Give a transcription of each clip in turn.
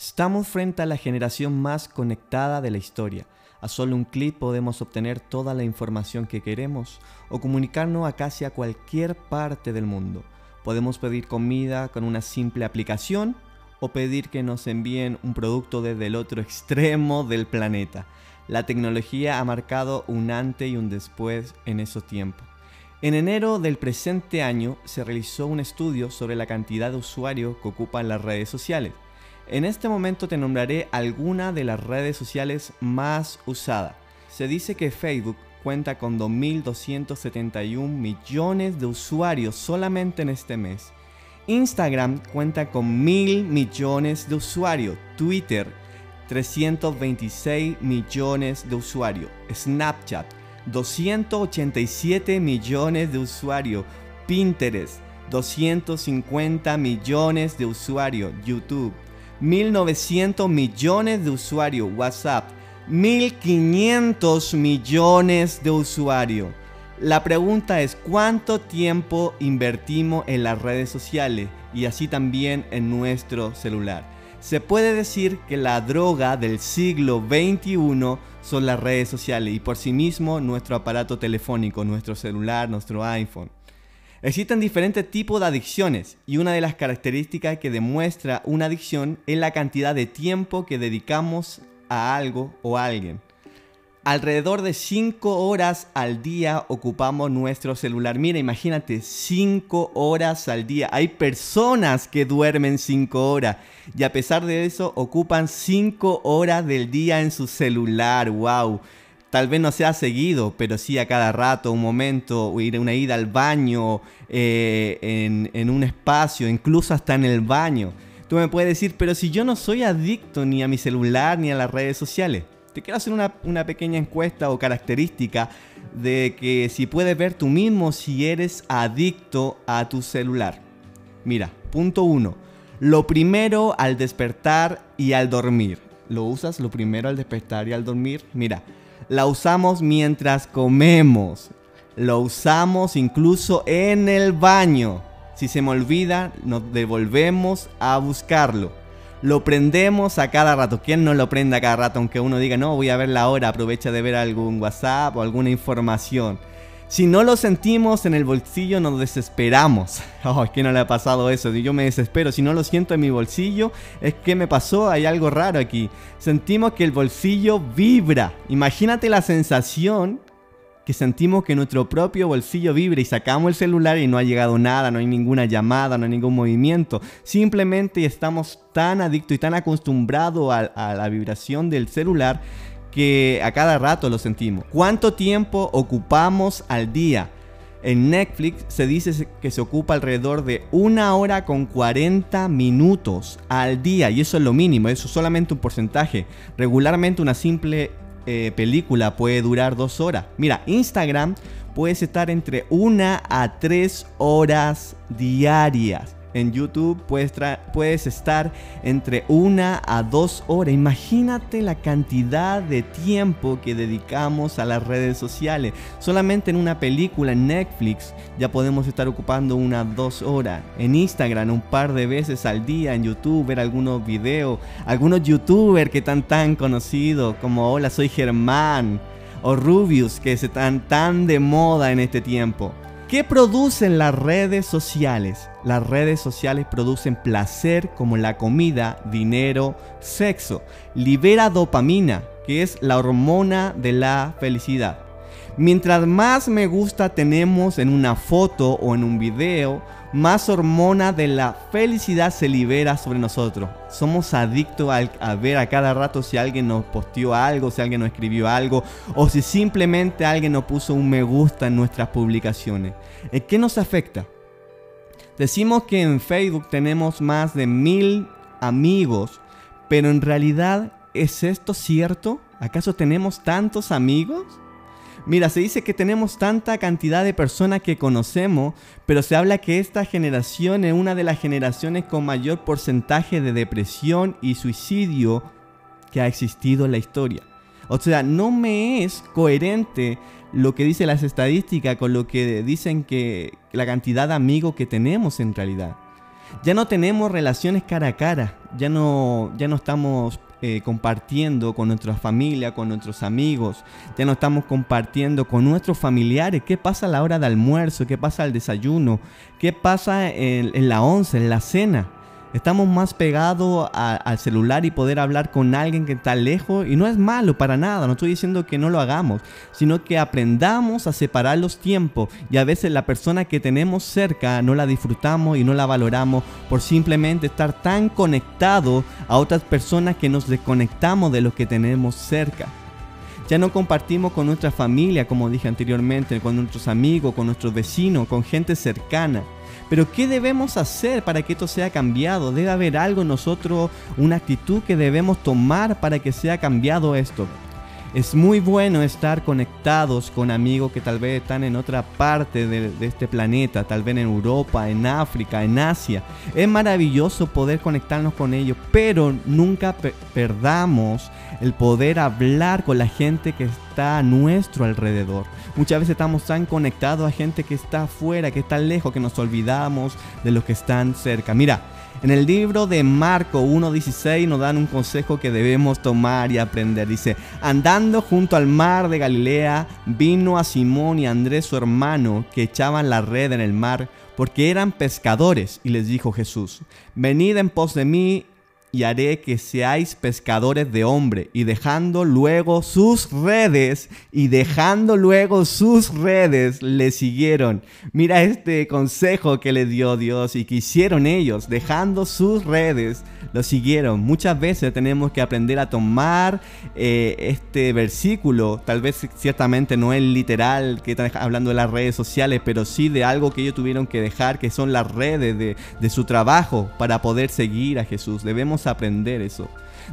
Estamos frente a la generación más conectada de la historia. A solo un clic podemos obtener toda la información que queremos o comunicarnos a casi a cualquier parte del mundo. Podemos pedir comida con una simple aplicación o pedir que nos envíen un producto desde el otro extremo del planeta. La tecnología ha marcado un antes y un después en esos tiempos. En enero del presente año se realizó un estudio sobre la cantidad de usuarios que ocupan las redes sociales. En este momento te nombraré algunas de las redes sociales más usadas. Se dice que Facebook cuenta con 2.271 millones de usuarios solamente en este mes. Instagram cuenta con 1.000 millones de usuarios. Twitter 326 millones de usuarios. Snapchat 287 millones de usuarios. Pinterest 250 millones de usuarios. YouTube 1.900 millones de usuarios. WhatsApp, 1.500 millones de usuarios. La pregunta es cuánto tiempo invertimos en las redes sociales y así también en nuestro celular. Se puede decir que la droga del siglo XXI son las redes sociales y por sí mismo nuestro aparato telefónico, nuestro celular, nuestro iPhone. Existen diferentes tipos de adicciones y una de las características que demuestra una adicción es la cantidad de tiempo que dedicamos a algo o a alguien. Alrededor de 5 horas al día ocupamos nuestro celular. Mira, imagínate, 5 horas al día. Hay personas que duermen 5 horas y a pesar de eso ocupan 5 horas del día en su celular. ¡Wow! Tal vez no sea seguido, pero sí a cada rato, un momento, ir una ida al baño, eh, en, un espacio, incluso hasta en el baño. Tú me puedes decir, pero si yo no soy adicto ni a mi celular ni a las redes sociales. Te quiero hacer una, una pequeña encuesta o característica de que si puedes ver tú mismo si eres adicto a tu celular. Mira, punto uno. Lo primero al despertar y al dormir. ¿Lo usas lo primero al despertar y al dormir? Mira, la usamos mientras comemos. Lo usamos incluso en el baño. Si se me olvida, nos devolvemos a buscarlo. Lo prendemos a cada rato. ¿Quién no lo prende a cada rato? Aunque uno diga, no, voy a ver la hora, aprovecha de ver algún WhatsApp o alguna información. Si no lo sentimos en el bolsillo, nos desesperamos. Oh, que no le ha pasado eso. Yo me desespero. Si no lo siento en mi bolsillo, es que me pasó. Hay algo raro aquí. Sentimos que el bolsillo vibra. Imagínate la sensación que sentimos que nuestro propio bolsillo vibra y sacamos el celular y no ha llegado nada, no hay ninguna llamada, no hay ningún movimiento. Simplemente estamos tan adictos y tan acostumbrados a la vibración del celular que a cada rato lo sentimos. ¿Cuánto tiempo ocupamos al día? En Netflix se dice que se ocupa alrededor de una hora con 40 minutos al día y eso es lo mínimo, eso es solamente un porcentaje. Regularmente una simple eh, película puede durar dos horas. Mira, Instagram puedes estar entre una a tres horas diarias en YouTube puedes, estar entre una a dos horas. Imagínate la cantidad de tiempo que dedicamos a las redes sociales. Solamente en una película en Netflix ya podemos estar ocupando unas dos horas. En Instagram un par de veces al día. En YouTube ver algunos videos. Algunos youtubers que están tan conocidos como Hola soy Germán. O Rubius que están tan de moda en este tiempo. ¿Qué producen las redes sociales? Las redes sociales producen placer como la comida, dinero, sexo. Libera dopamina, que es la hormona de la felicidad. Mientras más me gusta tenemos en una foto o en un video, más hormona de la felicidad se libera sobre nosotros. Somos adictos a, ver a cada rato si alguien nos posteó algo, si alguien nos escribió algo, o si simplemente alguien nos puso un me gusta en nuestras publicaciones. ¿En qué nos afecta? Decimos que en Facebook tenemos más de mil amigos, pero en realidad, ¿es esto cierto? ¿Acaso tenemos tantos amigos? Mira, se dice que tenemos tanta cantidad de personas que conocemos, pero se habla que esta generación es una de las generaciones con mayor porcentaje de depresión y suicidio que ha existido en la historia. O sea, no me es coherente lo que dicen las estadísticas con lo que dicen que la cantidad de amigos que tenemos en realidad. Ya no tenemos relaciones cara a cara, ya no, ya no estamos eh, compartiendo con nuestra familia, con nuestros amigos, ya no estamos compartiendo con nuestros familiares. Qué pasa a la hora de almuerzo, qué pasa al desayuno, qué pasa en, en la once, en la cena. Estamos más pegados al celular y poder hablar con alguien que está lejos y no es malo para nada, no estoy diciendo que no lo hagamos, sino que aprendamos a separar los tiempos y a veces la persona que tenemos cerca no la disfrutamos y no la valoramos por simplemente estar tan conectados a otras personas que nos desconectamos de lo que tenemos cerca. Ya no compartimos con nuestra familia, como dije anteriormente, con nuestros amigos, con nuestros vecinos, con gente cercana. Pero ¿qué debemos hacer para que esto sea cambiado? Debe haber algo nosotros, una actitud que debemos tomar para que sea cambiado esto. Es muy bueno estar conectados con amigos que tal vez están en otra parte de, este planeta, tal vez en Europa, en África, en Asia. Es maravilloso poder conectarnos con ellos, pero nunca perdamos el poder hablar con la gente que está a nuestro alrededor. Muchas veces estamos tan conectados a gente que está afuera, que está lejos, que nos olvidamos de los que están cerca. Mira, en el libro de Marco 1.16 nos dan un consejo que debemos tomar y aprender. Dice, andando junto al mar de Galilea, vino a Simón y a Andrés su hermano, que echaban la red en el mar, porque eran pescadores, y les dijo Jesús, venid en pos de mí y haré que seáis pescadores de hombre, y dejando luego sus redes, y dejando luego sus redes, le siguieron. Mira este consejo que le dio Dios y que hicieron ellos, dejando sus redes, lo siguieron. Muchas veces tenemos que aprender a tomar eh, este versículo, tal vez ciertamente no es literal que está hablando de las redes sociales, pero sí de algo que ellos tuvieron que dejar, que son las redes de, de su trabajo para poder seguir a Jesús. Debemos aprender eso.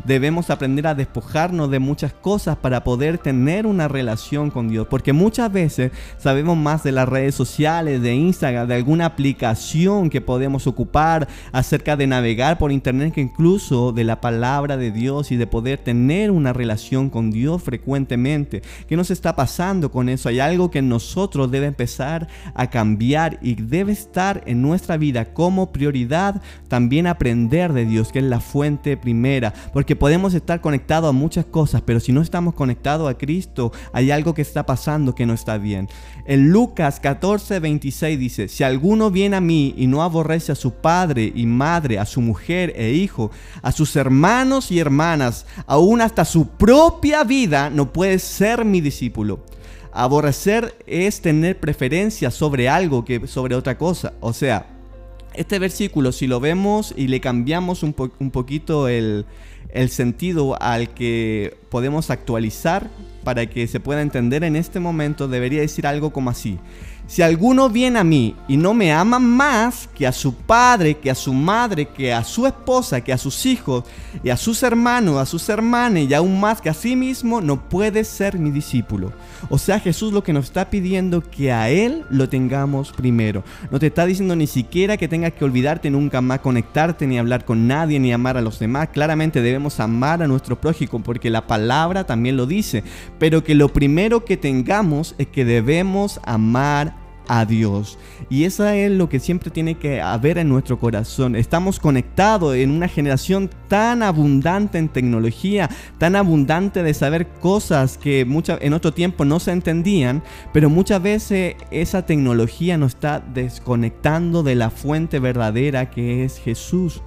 Debemos aprender a despojarnos de muchas cosas para poder tener una relación con Dios. Porque muchas veces sabemos más de las redes sociales, de Instagram, de alguna aplicación que podemos ocupar acerca de navegar por internet que incluso de la palabra de Dios y de poder tener una relación con Dios frecuentemente. ¿Qué nos está pasando con eso? Hay algo que nosotros debe empezar a cambiar y debe estar en nuestra vida como prioridad también aprender de Dios, que es la fuente primera. Porque podemos estar conectados a muchas cosas, pero si no estamos conectados a Cristo, hay algo que está pasando que no está bien. En Lucas 14, 26 dice, si alguno viene a mí y no aborrece a su padre y madre, a su mujer e hijo, a sus hermanos y hermanas, aún hasta su propia vida, no puede ser mi discípulo. Aborrecer es tener preferencia sobre algo que sobre otra cosa. O sea, este versículo, si lo vemos y le cambiamos un, un poquito el, el sentido al que podemos actualizar para que se pueda entender en este momento, debería decir algo como así. Si alguno viene a mí y no me ama más que a su padre, que a su madre, que a su esposa, que a sus hijos, y a sus hermanos, a sus hermanas, y aún más que a sí mismo, no puede ser mi discípulo. O sea, Jesús lo que nos está pidiendo que a Él lo tengamos primero. No te está diciendo ni siquiera que tengas que olvidarte nunca más, conectarte, ni hablar con nadie, ni amar a los demás. Claramente debemos amar a nuestro prójimo porque la palabra también lo dice. Pero que lo primero que tengamos es que debemos amar a Dios. Y eso es lo que siempre tiene que haber en nuestro corazón. Estamos conectados en una generación tan abundante en tecnología, tan abundante de saber cosas que en otro tiempo no se entendían, pero muchas veces esa tecnología nos está desconectando de la fuente verdadera que es Jesús.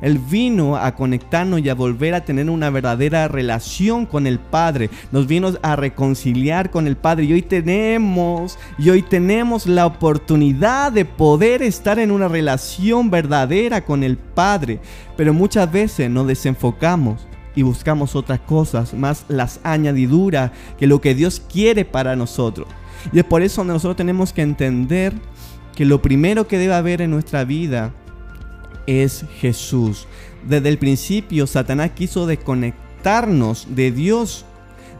Él vino a conectarnos y a volver a tener una verdadera relación con el Padre. Nos vino a reconciliar con el Padre. Y hoy tenemos, y hoy tenemos la oportunidad de poder estar en una relación verdadera con el Padre. Pero muchas veces nos desenfocamos y buscamos otras cosas, más las añadiduras que lo que Dios quiere para nosotros. Y es por eso donde nosotros tenemos que entender que lo primero que debe haber en nuestra vida es Jesús. Desde el principio Satanás quiso desconectarnos de Dios.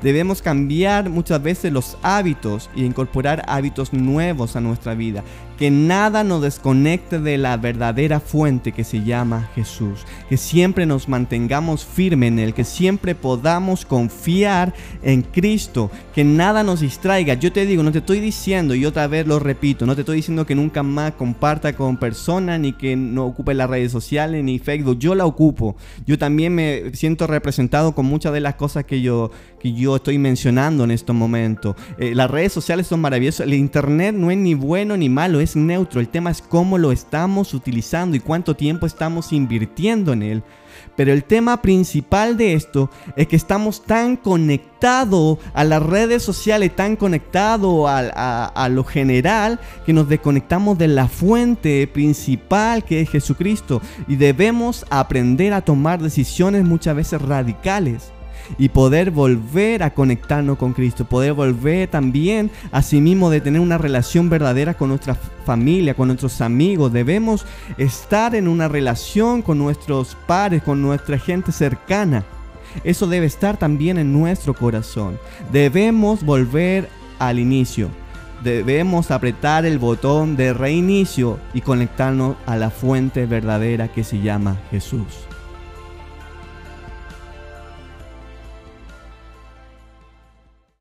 Debemos cambiar muchas veces los hábitos y incorporar hábitos nuevos a nuestra vida. Que nada nos desconecte de la verdadera fuente que se llama Jesús, que siempre nos mantengamos firmes en Él, que siempre podamos confiar en Cristo, que nada nos distraiga. Yo te digo, no te estoy diciendo, y otra vez lo repito, no te estoy diciendo que nunca más comparta con personas, ni que no ocupe las redes sociales, ni Facebook, yo la ocupo. Yo también me siento representado con muchas de las cosas que yo, que yo estoy mencionando en estos momentos. Eh, las redes sociales son maravillosas, el Internet no es ni bueno ni malo, es neutro. El tema es cómo lo estamos utilizando y cuánto tiempo estamos invirtiendo en él. Pero el tema principal de esto es que estamos tan conectados a las redes sociales, tan conectados a, a, lo general, que nos desconectamos de la fuente principal que es Jesucristo. Y debemos aprender a tomar decisiones muchas veces radicales y poder volver a conectarnos con Cristo, poder volver también a sí mismo de tener una relación verdadera con nuestra familia, con nuestros amigos. Debemos estar en una relación con nuestros padres, con nuestra gente cercana. Eso debe estar también en nuestro corazón. Debemos volver al inicio. Debemos apretar el botón de reinicio y conectarnos a la fuente verdadera que se llama Jesús.